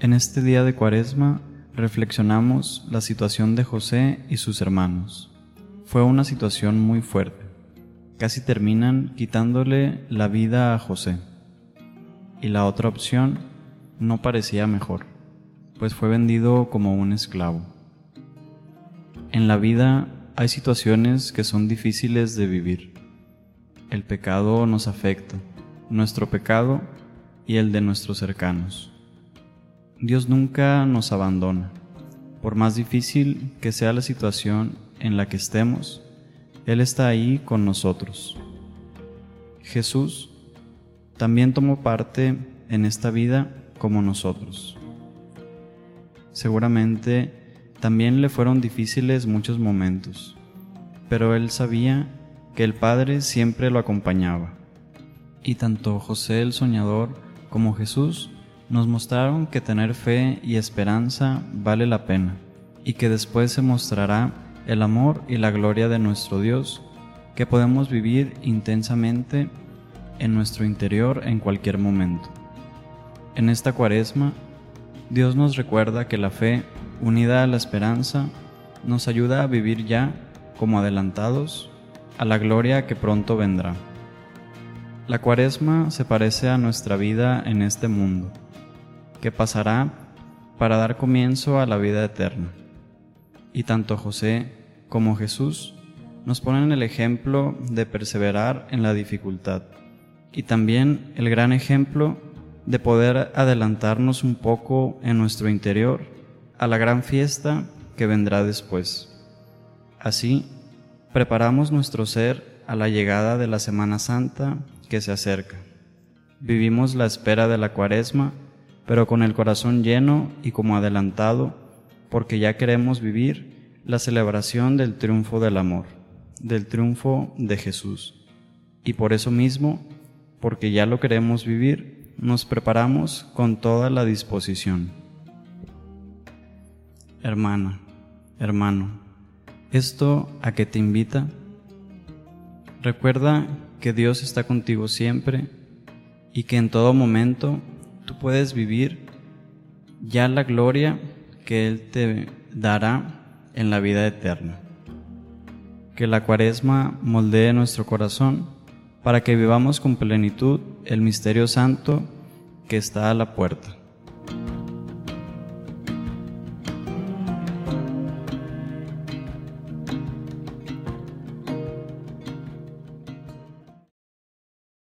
En este día de Cuaresma reflexionamos la situación de José y sus hermanos. Fue una situación muy fuerte. Casi terminan quitándole la vida a José. Y la otra opción no parecía mejor, pues fue vendido como un esclavo. En la vida hay situaciones que son difíciles de vivir. El pecado nos afecta, nuestro pecado y el de nuestros cercanos. Dios nunca nos abandona. Por más difícil que sea la situación en la que estemos, Él está ahí con nosotros. Jesús también tomó parte en esta vida como nosotros. Seguramente también le fueron difíciles muchos momentos, pero Él sabía que el Padre siempre lo acompañaba. Y tanto José el Soñador como Jesús nos mostraron que tener fe y esperanza vale la pena, y que después se mostrará el amor y la gloria de nuestro Dios, que podemos vivir intensamente en nuestro interior en cualquier momento. En esta cuaresma, Dios nos recuerda que la fe, unida a la esperanza, nos ayuda a vivir ya como adelantados a la gloria que pronto vendrá. La cuaresma se parece a nuestra vida en este mundo que pasará para dar comienzo a la vida eterna. Y tanto José como Jesús nos ponen el ejemplo de perseverar en la dificultad y también el gran ejemplo de poder adelantarnos un poco en nuestro interior a la gran fiesta que vendrá después. Así, preparamos nuestro ser a la llegada de la Semana Santa que se acerca. Vivimos la espera de la cuaresma pero con el corazón lleno y como adelantado, porque ya queremos vivir la celebración del triunfo del amor, del triunfo de Jesús. Y por eso mismo, porque ya lo queremos vivir, nos preparamos con toda la disposición. Hermana, hermano, ¿esto a qué te invita? Recuerda que Dios está contigo siempre y que en todo momento puedes vivir ya la gloria que Él te dará en la vida eterna. Que la cuaresma moldee nuestro corazón para que vivamos con plenitud el misterio santo que está a la puerta.